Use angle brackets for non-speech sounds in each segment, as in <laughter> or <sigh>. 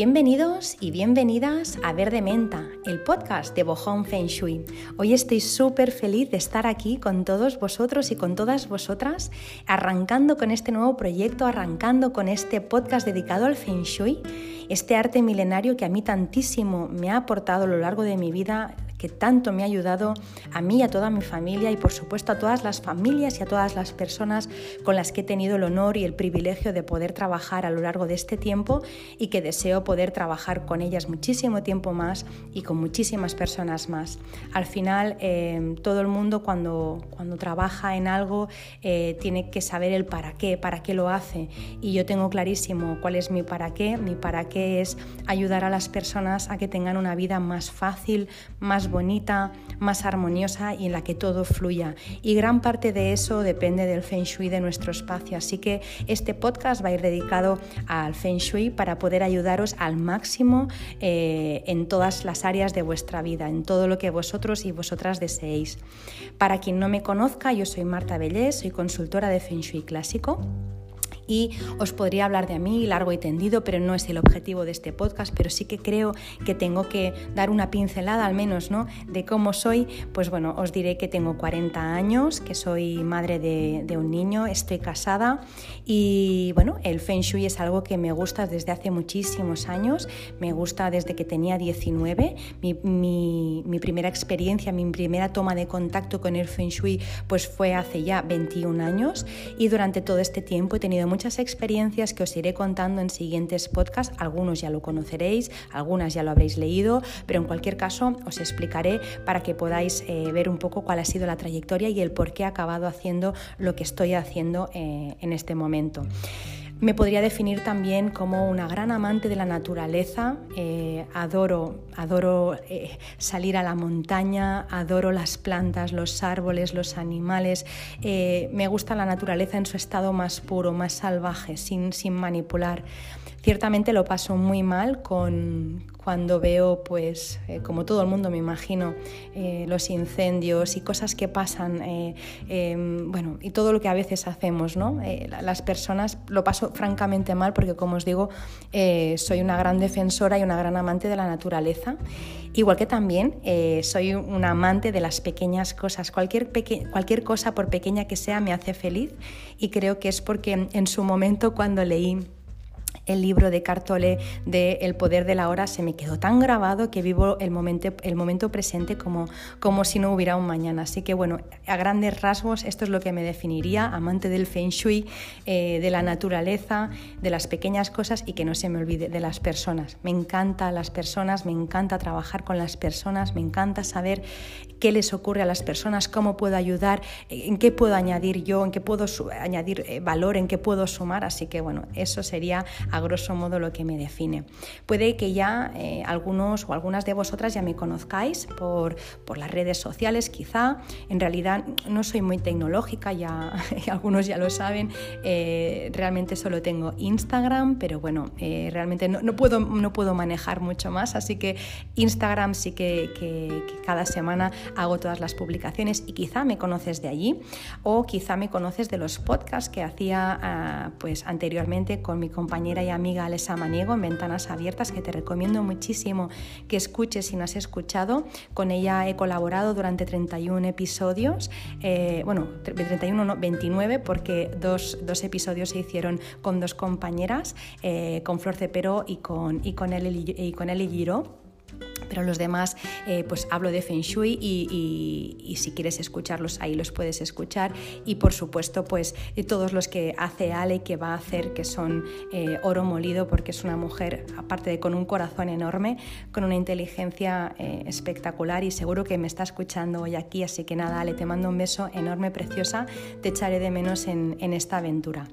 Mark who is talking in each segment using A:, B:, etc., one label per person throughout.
A: Bienvenidos y bienvenidas a Verde Menta, el podcast de Bohong Feng Shui. Hoy estoy súper feliz de estar aquí con todos vosotros y con todas vosotras, arrancando con este nuevo proyecto, arrancando con este podcast dedicado al Feng Shui, este arte milenario que a mí tantísimo me ha aportado a lo largo de mi vida que tanto me ha ayudado a mí, a toda mi familia y por supuesto a todas las familias y a todas las personas con las que he tenido el honor y el privilegio de poder trabajar a lo largo de este tiempo y que deseo poder trabajar con ellas muchísimo tiempo más y con muchísimas personas más. Al final, eh, todo el mundo cuando, cuando trabaja en algo eh, tiene que saber el para qué, para qué lo hace. Y yo tengo clarísimo cuál es mi para qué. Mi para qué es ayudar a las personas a que tengan una vida más fácil, más bonita, más armoniosa y en la que todo fluya. Y gran parte de eso depende del Feng Shui de nuestro espacio. Así que este podcast va a ir dedicado al Feng Shui para poder ayudaros al máximo eh, en todas las áreas de vuestra vida, en todo lo que vosotros y vosotras deseéis. Para quien no me conozca, yo soy Marta Bellés, soy consultora de Feng Shui clásico y os podría hablar de mí largo y tendido, pero no es el objetivo de este podcast, pero sí que creo que tengo que dar una pincelada al menos ¿no? de cómo soy. Pues bueno, os diré que tengo 40 años, que soy madre de, un niño, estoy casada y bueno, el Feng Shui es algo que me gusta desde hace muchísimos años, me gusta desde que tenía 19, mi, mi, mi primera experiencia, mi primera toma de contacto con el Feng Shui pues fue hace ya 21 años y durante todo este tiempo he tenido experiencias que os iré contando en siguientes podcasts. Algunos ya lo conoceréis, algunas ya lo habréis leído, pero en cualquier caso os explicaré para que podáis eh, ver un poco cuál ha sido la trayectoria y el por qué he acabado haciendo lo que estoy haciendo eh, en este momento. Me podría definir también como una gran amante de la naturaleza. Eh, adoro, adoro eh, salir a la montaña, adoro las plantas, los árboles, los animales. Eh, me gusta la naturaleza en su estado más puro, más salvaje, sin, sin manipular. Ciertamente lo paso muy mal con, cuando veo, pues, eh, como todo el mundo me imagino, eh, los incendios y cosas que pasan, eh, em, bueno, y todo lo que a veces hacemos, ¿no? las personas lo paso francamente mal porque, como os digo, soy una gran defensora y una gran amante de la naturaleza, igual que también soy una amante de las pequeñas cosas. Cualquier, cualquier cosa, por pequeña que sea, me hace feliz y creo que es porque en su momento cuando leí el libro de Cartole de El poder de la hora se me quedó tan grabado que vivo el momento, el momento presente como, como si no hubiera un mañana. Así que bueno, a grandes rasgos esto es lo que me definiría, amante del feng shui, eh, de la naturaleza, de las pequeñas cosas y que no se me olvide de las personas. Me encanta las personas, me encanta trabajar con las personas, me encanta saber qué les ocurre a las personas, cómo puedo ayudar, en qué puedo añadir yo, en qué puedo añadir eh, valor, en qué puedo sumar. Así que bueno, eso sería a grosso modo lo que me define. Puede que ya eh, algunos o algunas de vosotras ya me conozcáis por, por las redes sociales, quizá. En realidad no soy muy tecnológica, ya <laughs> algunos ya lo saben. Eh, realmente solo tengo Instagram, pero bueno, realmente no, puedo, no puedo manejar mucho más, así que Instagram sí que, cada semana hago todas las publicaciones y quizá me conoces de allí o quizá me conoces de los podcasts que hacía ah, pues anteriormente con mi y amiga Alesa Maniego en Ventanas Abiertas que te recomiendo muchísimo que escuches si no has escuchado. Con ella he colaborado durante 31 episodios, eh, bueno, 31 no, 29 porque dos, dos, episodios se hicieron con dos compañeras, eh, con Flor Cepero y con, y con, y con pero los demás eh, pues hablo de Feng Shui y, si quieres escucharlos ahí los puedes escuchar. Y por supuesto pues todos los que hace Ale que va a hacer que son eh, oro molido porque es una mujer aparte de con un corazón enorme con una inteligencia eh, espectacular y seguro que me está escuchando hoy aquí. Así que nada Ale te mando un beso enorme preciosa. Te echaré de menos en, esta aventura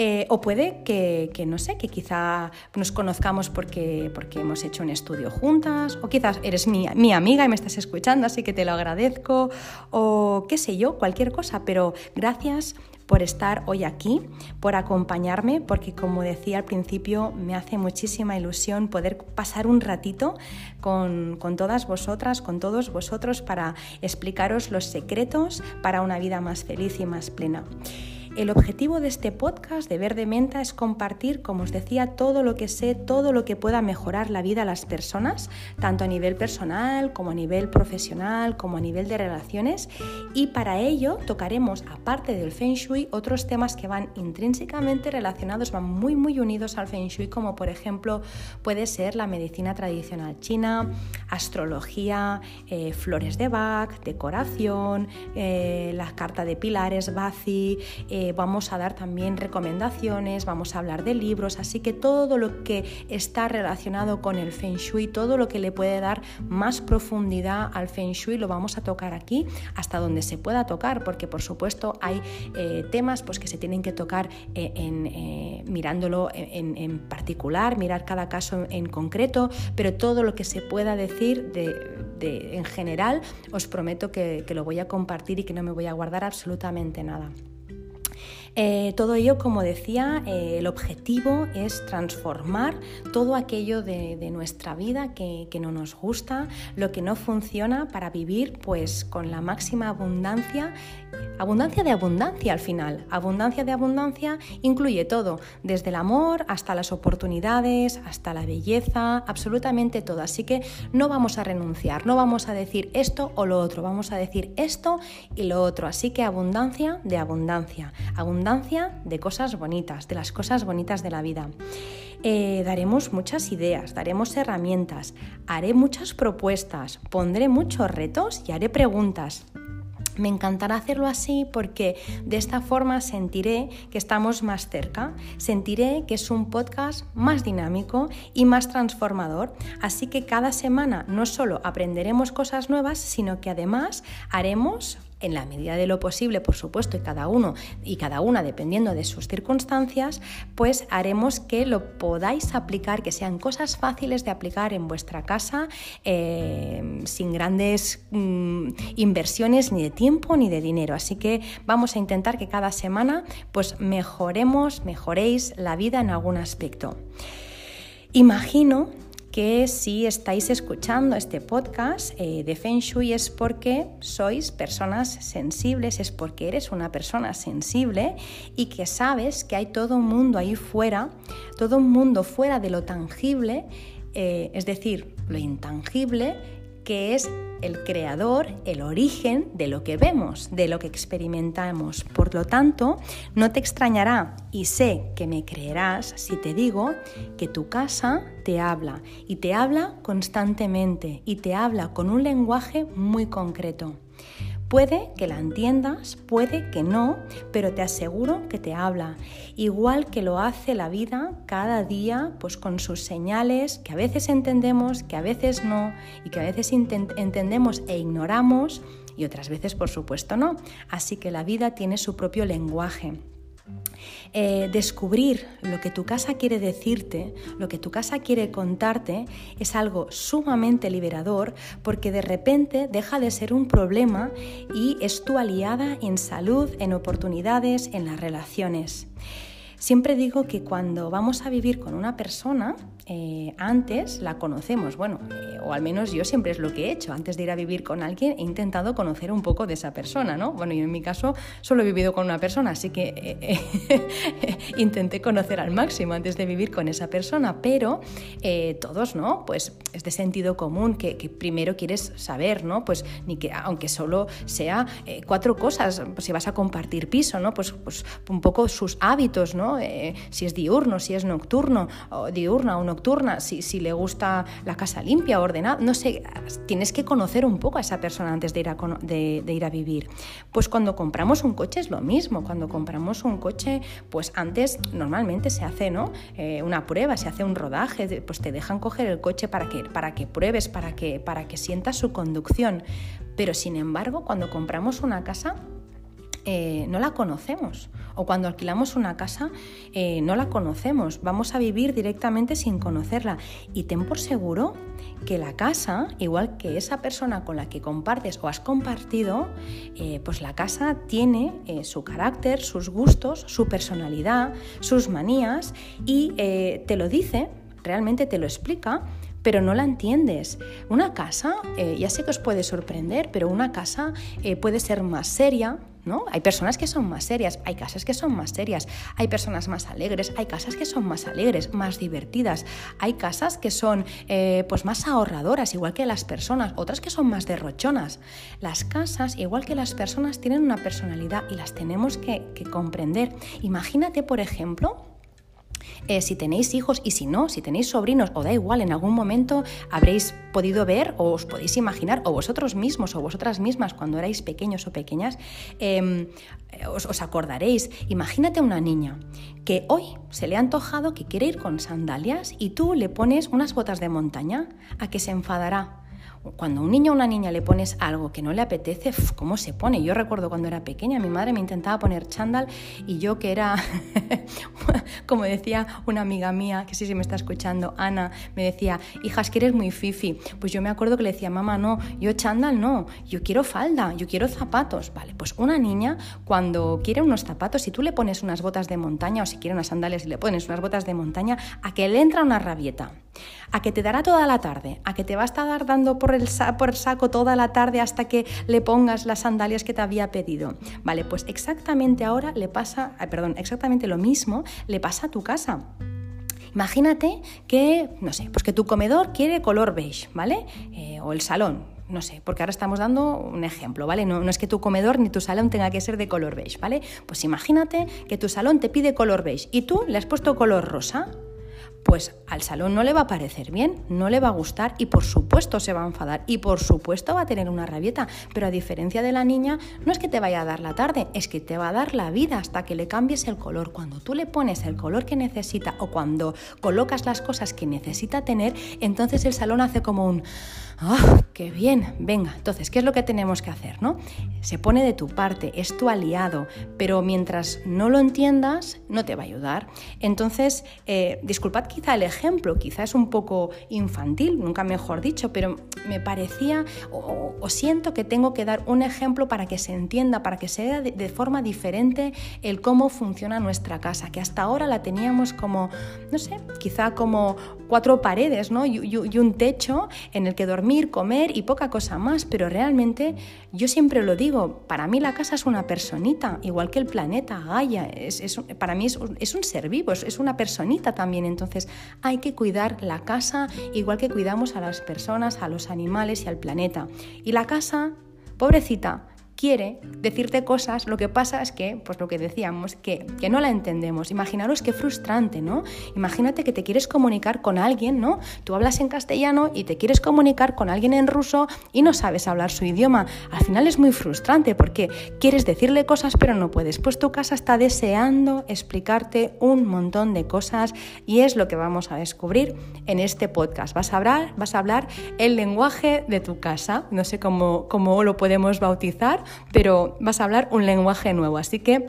A: eh, o puede que, no sé, que quizá nos conozcamos porque, porque hemos hecho un estudio juntas, o quizás eres mi, mi amiga y me estás escuchando, así que te lo agradezco, o qué sé yo, cualquier cosa, pero gracias por estar hoy aquí, por acompañarme, porque como decía al principio, me hace muchísima ilusión poder pasar un ratito con, con, todas vosotras, con todos vosotros, para explicaros los secretos para una vida más feliz y más plena. El objetivo de este podcast de Verde Menta es compartir, como os decía, todo lo que sé, todo lo que pueda mejorar la vida a las personas, tanto a nivel personal como a nivel profesional, como a nivel de relaciones. Y para ello tocaremos, aparte del Feng Shui, otros temas que van intrínsecamente relacionados, van muy muy unidos al Feng Shui, como por ejemplo puede ser la medicina tradicional china, astrología, eh, flores de Bach, decoración, eh, la carta de pilares, Bazi, eh, vamos a dar también recomendaciones, vamos a hablar de libros, así que todo lo que está relacionado con el Feng Shui, todo lo que le puede dar más profundidad al Feng Shui, lo vamos a tocar aquí hasta donde se pueda tocar, porque por supuesto hay temas pues, que se tienen que tocar en, mirándolo en, particular, mirar cada caso en, concreto, pero todo lo que se pueda decir de, en general, os prometo que lo voy a compartir y que no me voy a guardar absolutamente nada. Eh, todo ello, como decía, eh, el objetivo es transformar todo aquello de, nuestra vida que, no nos gusta, lo que no funciona para vivir pues con la máxima abundancia, abundancia de abundancia al final. Abundancia de abundancia incluye todo, desde el amor hasta las oportunidades, hasta la belleza, absolutamente todo. Así que no vamos a renunciar, no vamos a decir esto o lo otro, vamos a decir esto y lo otro. Así que abundancia de abundancia, abundancia de cosas bonitas, de las cosas bonitas de la vida. Eh, daremos muchas ideas, daremos herramientas, haré muchas propuestas, pondré muchos retos y haré preguntas. Me encantará hacerlo así porque de esta forma sentiré que estamos más cerca, sentiré que es un podcast más dinámico y más transformador. Así que cada semana no solo aprenderemos cosas nuevas, sino que además haremos en la medida de lo posible, por supuesto, y cada uno y cada una dependiendo de sus circunstancias, pues haremos que lo podáis aplicar, que sean cosas fáciles de aplicar en vuestra casa, eh, sin grandes mm, inversiones ni de tiempo ni de dinero. Así que vamos a intentar que cada semana pues mejoremos, mejoréis la vida en algún aspecto. Imagino que si estáis escuchando este podcast eh, de Feng Shui es porque sois personas sensibles, es porque eres una persona sensible y que sabes que hay todo un mundo ahí fuera, todo un mundo fuera de lo tangible, eh, es decir, lo intangible, que es el creador, el origen de lo que vemos, de lo que experimentamos. Por lo tanto, no te extrañará y sé que me creerás si te digo que tu casa te habla y te habla constantemente y te habla con un lenguaje muy concreto. Puede que la entiendas, puede que no, pero te aseguro que te habla, igual que lo hace la vida cada día, pues con sus señales que a veces entendemos, que a veces no, y que a veces entendemos e ignoramos, y otras veces por supuesto no. Así que la vida tiene su propio lenguaje. Eh, descubrir lo que tu casa quiere decirte, lo que tu casa quiere contarte, es algo sumamente liberador porque de repente deja de ser un problema y es tu aliada en salud, en oportunidades, en las relaciones. Siempre digo que cuando vamos a vivir con una persona, eh, antes la conocemos, bueno, eh, o al menos yo siempre es lo que he hecho, antes de ir a vivir con alguien he intentado conocer un poco de esa persona, ¿no? Bueno, y en mi caso solo he vivido con una persona, así que eh, <laughs> intenté conocer al máximo antes de vivir con esa persona, pero todos, ¿no? Pues es de sentido común que, primero quieres saber, ¿no? Pues ni que, aunque solo sea cuatro cosas, pues si vas a compartir piso, ¿no? Pues, pues un poco sus hábitos, ¿no? si es diurno, si es nocturno, o diurna o nocturna, si, si le gusta la casa limpia, ordenada, no sé, tienes que conocer un poco a esa persona antes de ir a, de, ir a vivir. Pues cuando compramos un coche es lo mismo, cuando compramos un coche, pues antes normalmente se hace ¿no? Eh, una prueba, se hace un rodaje, pues te dejan coger el coche para que, para que pruebes, para que, para que sientas su conducción. Pero sin embargo, cuando compramos una casa, eh, no la conocemos. O cuando alquilamos una casa, eh, no la conocemos. Vamos a vivir directamente sin conocerla. Y ten por seguro que la casa, igual que esa persona con la que compartes o has compartido, eh, pues la casa tiene su carácter, sus gustos, su personalidad, sus manías y te lo dice, realmente te lo explica pero no la entiendes. Una casa, ya sé que os puede sorprender, pero una casa puede ser más seria, ¿no? Hay personas que son más serias, hay casas que son más serias, hay personas más alegres, hay casas que son más alegres, más divertidas, hay casas que son eh, pues más ahorradoras, igual que las personas, otras que son más derrochonas. Las casas, igual que las personas, tienen una personalidad y las tenemos que, que comprender. Imagínate, por ejemplo, eh, si tenéis hijos y si no, si tenéis sobrinos o da igual, en algún momento habréis podido ver o os podéis imaginar, o vosotros mismos o vosotras mismas cuando erais pequeños o pequeñas, em, os, os acordaréis. Imagínate una niña que hoy se le ha antojado que quiere ir con sandalias y tú le pones unas botas de montaña, a que se enfadará cuando a un niño o una niña le pones algo que no le apetece, ¿cómo se pone? Yo recuerdo cuando era pequeña, mi madre me intentaba poner chándal y yo que era, <laughs> como decía una amiga mía, que sí se me está escuchando, Ana, me decía, hijas, que eres muy fifi. Pues yo me acuerdo que le decía, mamá, no, yo chándal no, yo quiero falda, yo quiero zapatos. Vale, pues una niña cuando quiere unos zapatos, si tú le pones unas botas de montaña o si quiere unas sandalias y le pones unas botas de montaña, a que le entra una rabieta a que te dará toda la tarde, a que te va a estar dando por el, saco toda la tarde hasta que le pongas las sandalias que te había pedido. Vale, pues exactamente ahora le pasa, perdón, exactamente lo mismo le pasa a tu casa. Imagínate que, no sé, pues que tu comedor quiere color beige, ¿vale? Eh, o el salón, no sé, porque ahora estamos dando un ejemplo, ¿vale? No, es que tu comedor ni tu salón tenga que ser de color beige, ¿vale? Pues imagínate que tu salón te pide color beige y tú le has puesto color rosa pues al salón no le va a parecer bien, no le va a gustar y por supuesto se va a enfadar y por supuesto va a tener una rabieta, pero a diferencia de la niña no es que te vaya a dar la tarde, es que te va a dar la vida hasta que le cambies el color. Cuando tú le pones el color que necesita o cuando colocas las cosas que necesita tener, entonces el salón hace como un ¡Ah, qué bien! Venga, entonces, ¿qué es lo que tenemos que hacer? ¿no? Se pone de tu parte, es tu aliado, pero mientras no lo entiendas, no te va a ayudar. Entonces, eh, disculpad quizá el ejemplo, quizá es un poco infantil, nunca mejor dicho, pero me parecía o, siento que tengo que dar un ejemplo para que se entienda, para que se vea de, forma diferente el cómo funciona nuestra casa, que hasta ahora la teníamos como, no sé, quizá como cuatro paredes ¿no? y, un techo en el que dormíamos comer y poca cosa más, pero realmente yo siempre lo digo, para mí la casa es una personita, igual que el planeta, Gaia, es, para mí es, es un ser vivo, es una personita también, entonces hay que cuidar la casa igual que cuidamos a las personas, a los animales y al planeta. Y la casa, pobrecita, quiere decirte cosas, lo que pasa es que, pues lo que decíamos, que, que, no la entendemos. Imaginaros qué frustrante, ¿no? Imagínate que te quieres comunicar con alguien, ¿no? Tú hablas en castellano y te quieres comunicar con alguien en ruso y no sabes hablar su idioma. Al final es muy frustrante porque quieres decirle cosas pero no puedes. Pues tu casa está deseando explicarte un montón de cosas y es lo que vamos a descubrir en este podcast. Vas a hablar, vas a hablar el lenguaje de tu casa, no sé cómo, cómo lo podemos bautizar, pero vas a hablar un lenguaje nuevo. Así que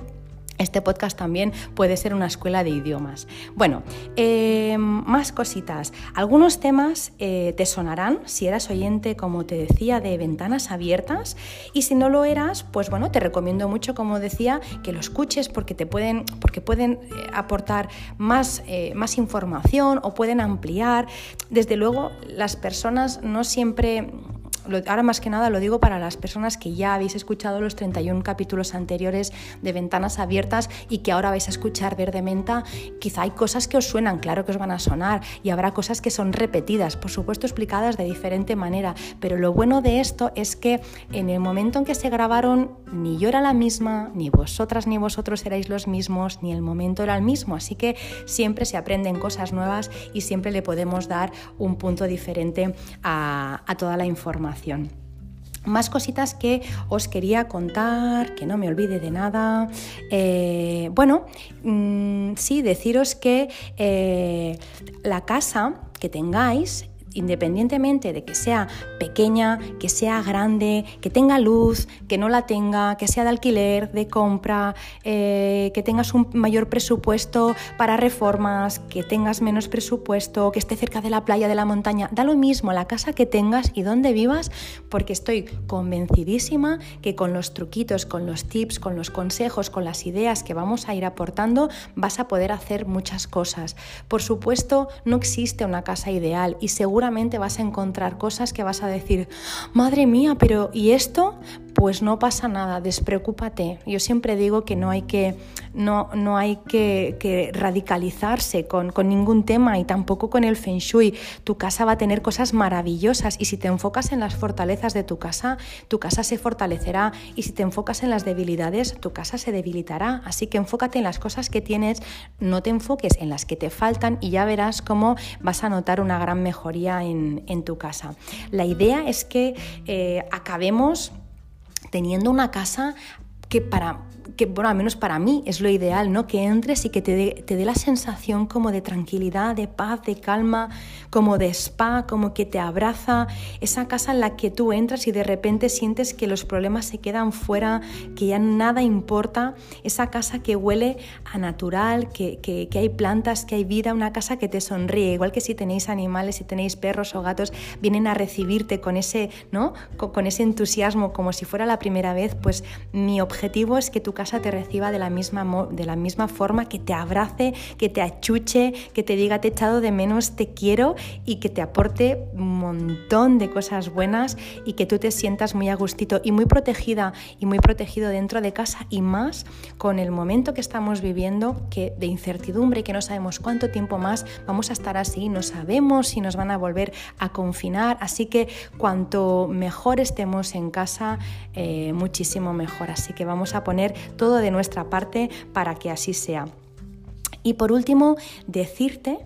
A: este podcast también puede ser una escuela de idiomas. Bueno, eh, más cositas. Algunos temas eh, te sonarán si eras oyente, como te decía, de ventanas abiertas. Y si no lo eras, pues bueno, te recomiendo mucho, como decía, que lo escuches porque te pueden, porque pueden eh, aportar más, más información o pueden ampliar. Desde luego, las personas no siempre ahora más que nada lo digo para las personas que ya habéis escuchado los 31 capítulos anteriores de Ventanas Abiertas y que ahora vais a escuchar Verde Menta, quizá hay cosas que os suenan, claro que os van a sonar, y habrá cosas que son repetidas, por supuesto explicadas de diferente manera, pero lo bueno de esto es que en el momento en que se grabaron, ni yo era la misma, ni vosotras ni vosotros erais los mismos, ni el momento era el mismo, así que siempre se aprenden cosas nuevas y siempre le podemos dar un punto diferente a, a toda la información. Más cositas que os quería contar, que no me olvide de nada. Eh, bueno, mm, sí, deciros que eh, la casa que tengáis independientemente de que sea pequeña, que sea grande, que tenga luz, que no la tenga, que sea de alquiler, de compra, eh, que tengas un mayor presupuesto para reformas, que tengas menos presupuesto, que esté cerca de la playa, de la montaña, da lo mismo la casa que tengas y donde vivas, porque estoy convencidísima que con los truquitos, con los tips, con los consejos, con las ideas que vamos a ir aportando, vas a poder hacer muchas cosas. Por supuesto, no existe una casa ideal y seguro seguramente vas a encontrar cosas que vas a decir, madre mía, pero ¿y esto? Pues no pasa nada, despreocúpate. Yo siempre digo que no hay que, no, no hay que, radicalizarse con, con, ningún tema y tampoco con el feng shui. Tu casa va a tener cosas maravillosas y si te enfocas en las fortalezas de tu casa, tu casa se fortalecerá y si te enfocas en las debilidades, tu casa se debilitará. Así que enfócate en las cosas que tienes, no te enfoques en las que te faltan y ya verás cómo vas a notar una gran mejoría en, tu casa. La idea es que eh, acabemos teniendo una casa que para que, bueno, al menos para mí es lo ideal, ¿no? Que entres y que te dé, la sensación como de tranquilidad, de paz, de calma, como de spa, como que te abraza, esa casa en la que tú entras y de repente sientes que los problemas se quedan fuera, que ya nada importa, esa casa que huele a natural, que, que, que hay plantas, que hay vida, una casa que te sonríe, igual que si tenéis animales, si tenéis perros o gatos, vienen a recibirte con ese, ¿no? con, con ese entusiasmo como si fuera la primera vez, pues mi objetivo es que tu casa te reciba de la misma, de la misma forma, que te abrace, que te achuche, que te diga te he echado de menos, te quiero y que te aporte un montón de cosas buenas y que tú te sientas muy a gustito y muy protegida y muy protegido dentro de casa y más con el momento que estamos viviendo que de incertidumbre, que no sabemos cuánto tiempo más vamos a estar así, no sabemos si nos van a volver a confinar, así que cuanto mejor estemos en casa, eh, muchísimo mejor. Así que vamos a poner todo de nuestra parte para que así sea. Y por último, decirte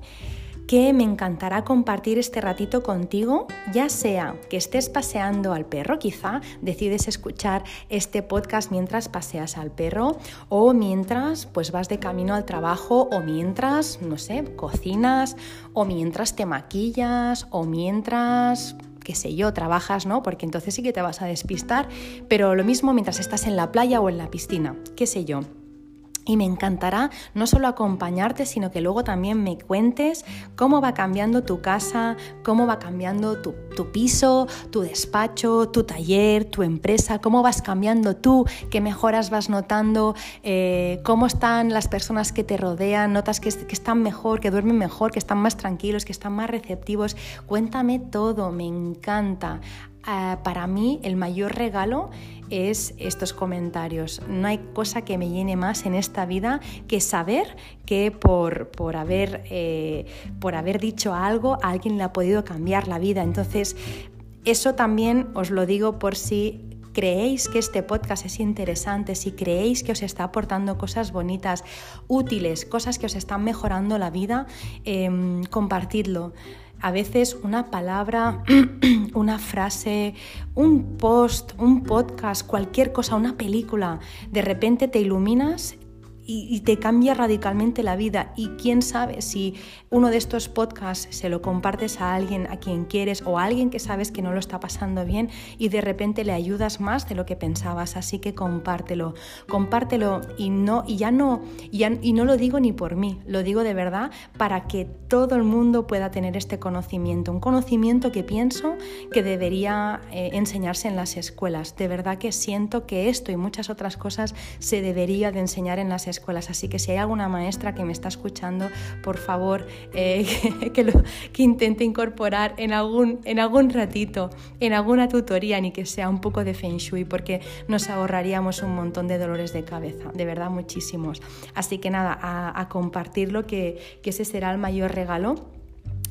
A: que me encantará compartir este ratito contigo, ya sea que estés paseando al perro, quizá decides escuchar este podcast mientras paseas al perro o mientras pues vas de camino al trabajo o mientras, no sé, cocinas o mientras te maquillas o mientras qué sé yo, trabajas, ¿no? Porque entonces sí que te vas a despistar, pero lo mismo mientras estás en la playa o en la piscina, qué sé yo. Y me encantará no solo acompañarte, sino que luego también me cuentes cómo va cambiando tu casa, cómo va cambiando tu, piso, tu despacho, tu taller, tu empresa, cómo vas cambiando tú, qué mejoras vas notando, eh, cómo están las personas que te rodean, notas que están mejor, que duermen mejor, que están más tranquilos, que están más receptivos. Cuéntame todo, me encanta. Ah, para mí el mayor regalo es estos comentarios. No hay cosa que me llene más en esta vida que saber que por, por, haber, eh, por haber dicho algo a alguien le ha podido cambiar la vida. Entonces, eso también os lo digo por si creéis que este podcast es interesante, si creéis que os está aportando cosas bonitas, útiles, cosas que os están mejorando la vida, em, compartidlo a veces una palabra, <clears throat> una frase, un post, un podcast, cualquier cosa, una película, de repente te iluminas y, te cambia radicalmente la vida. Y quién sabe si uno de estos podcasts se lo compartes a alguien a quien quieres o a alguien que sabes que no lo está pasando bien y de repente le ayudas más de lo que pensabas. Así que compártelo, compártelo y no y ya no y, no lo digo ni por mí, lo digo de verdad para que todo el mundo pueda tener este conocimiento, un conocimiento que pienso que debería eh, enseñarse en las escuelas. De verdad que siento que esto y muchas otras cosas se debería de enseñar en las escuelas escuelas. Así que si hay alguna maestra que me está escuchando, por favor, eh, <laughs> que, lo, que, intente incorporar en algún, en algún ratito, en alguna tutoría, ni que sea un poco de Feng Shui, porque nos ahorraríamos un montón de dolores de cabeza, de verdad muchísimos. Así que nada, a, compartirlo, que, que ese será el mayor regalo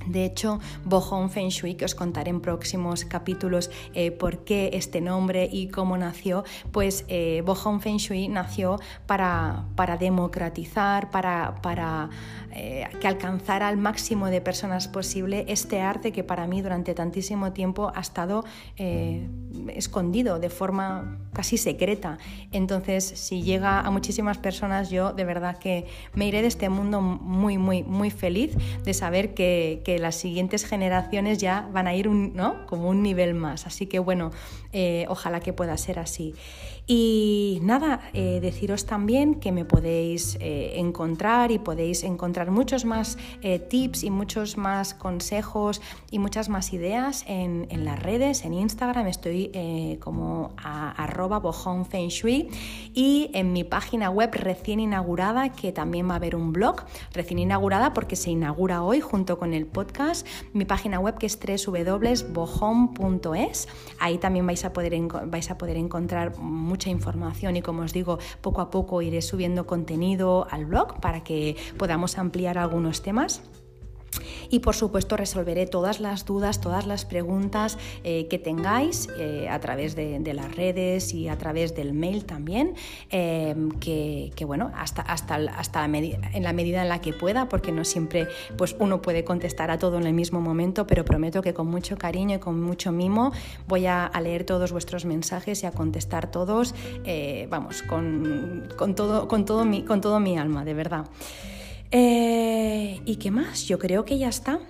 A: de hecho, Bohong Feng Shui, que os contaré en próximos capítulos eh, por qué este nombre y cómo nació, pues eh, Bohong Feng Shui nació para, para democratizar, para, para eh, que alcanzara al máximo de personas posible este arte que para mí durante tantísimo tiempo ha estado eh, escondido de forma casi secreta. Entonces, si llega a muchísimas personas, yo de verdad que me iré de este mundo muy, muy, muy feliz de saber que, las siguientes generaciones ya van a ir ¿no? como un nivel más. Así que bueno, eh, ojalá que pueda ser así. Y nada, eh, deciros también que me podéis eh, encontrar y podéis encontrar muchos más tips y muchos más consejos y muchas más ideas en, las redes, en Instagram estoy como a, arroba Feng Shui y en mi página web recién inaugurada, que también va a haber un blog, recién inaugurada porque se inaugura hoy junto con el podcast, mi página web que es www.bohome.es. Ahí también vais a, poder, vais a poder encontrar mucha información y como os digo, poco a poco iré subiendo contenido al blog para que podamos ampliar algunos temas. Y por supuesto resolveré todas las dudas, todas las preguntas eh, que tengáis eh, a través de, las redes y a través del mail también, eh, que, bueno, hasta, hasta, hasta en la medida en la que pueda, porque no siempre pues, uno puede contestar a todo en el mismo momento, pero prometo que con mucho cariño y con mucho mimo voy a, leer todos vuestros mensajes y a contestar todos, vamos, con, con, todo, con, todo mi, con todo mi alma, de verdad. Eh, ¿Y qué más? Yo creo que ya está.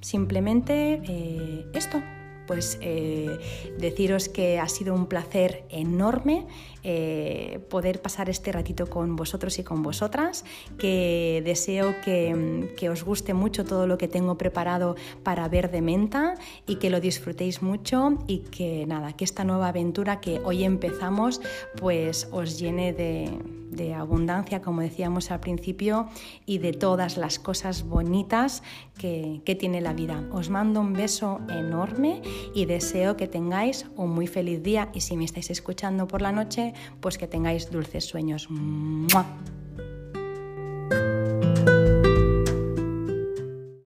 A: Simplemente eh, esto pues eh, deciros que ha sido un placer enorme eh, poder pasar este ratito con vosotros y con vosotras, que deseo que, que, os guste mucho todo lo que tengo preparado para ver de menta y que lo disfrutéis mucho y que nada, que esta nueva aventura que hoy empezamos pues os llene de, de abundancia, como decíamos al principio, y de todas las cosas bonitas que, que tiene la vida. Os mando un beso enorme y deseo que tengáis un muy feliz día y si me estáis escuchando por la noche, pues que tengáis dulces sueños.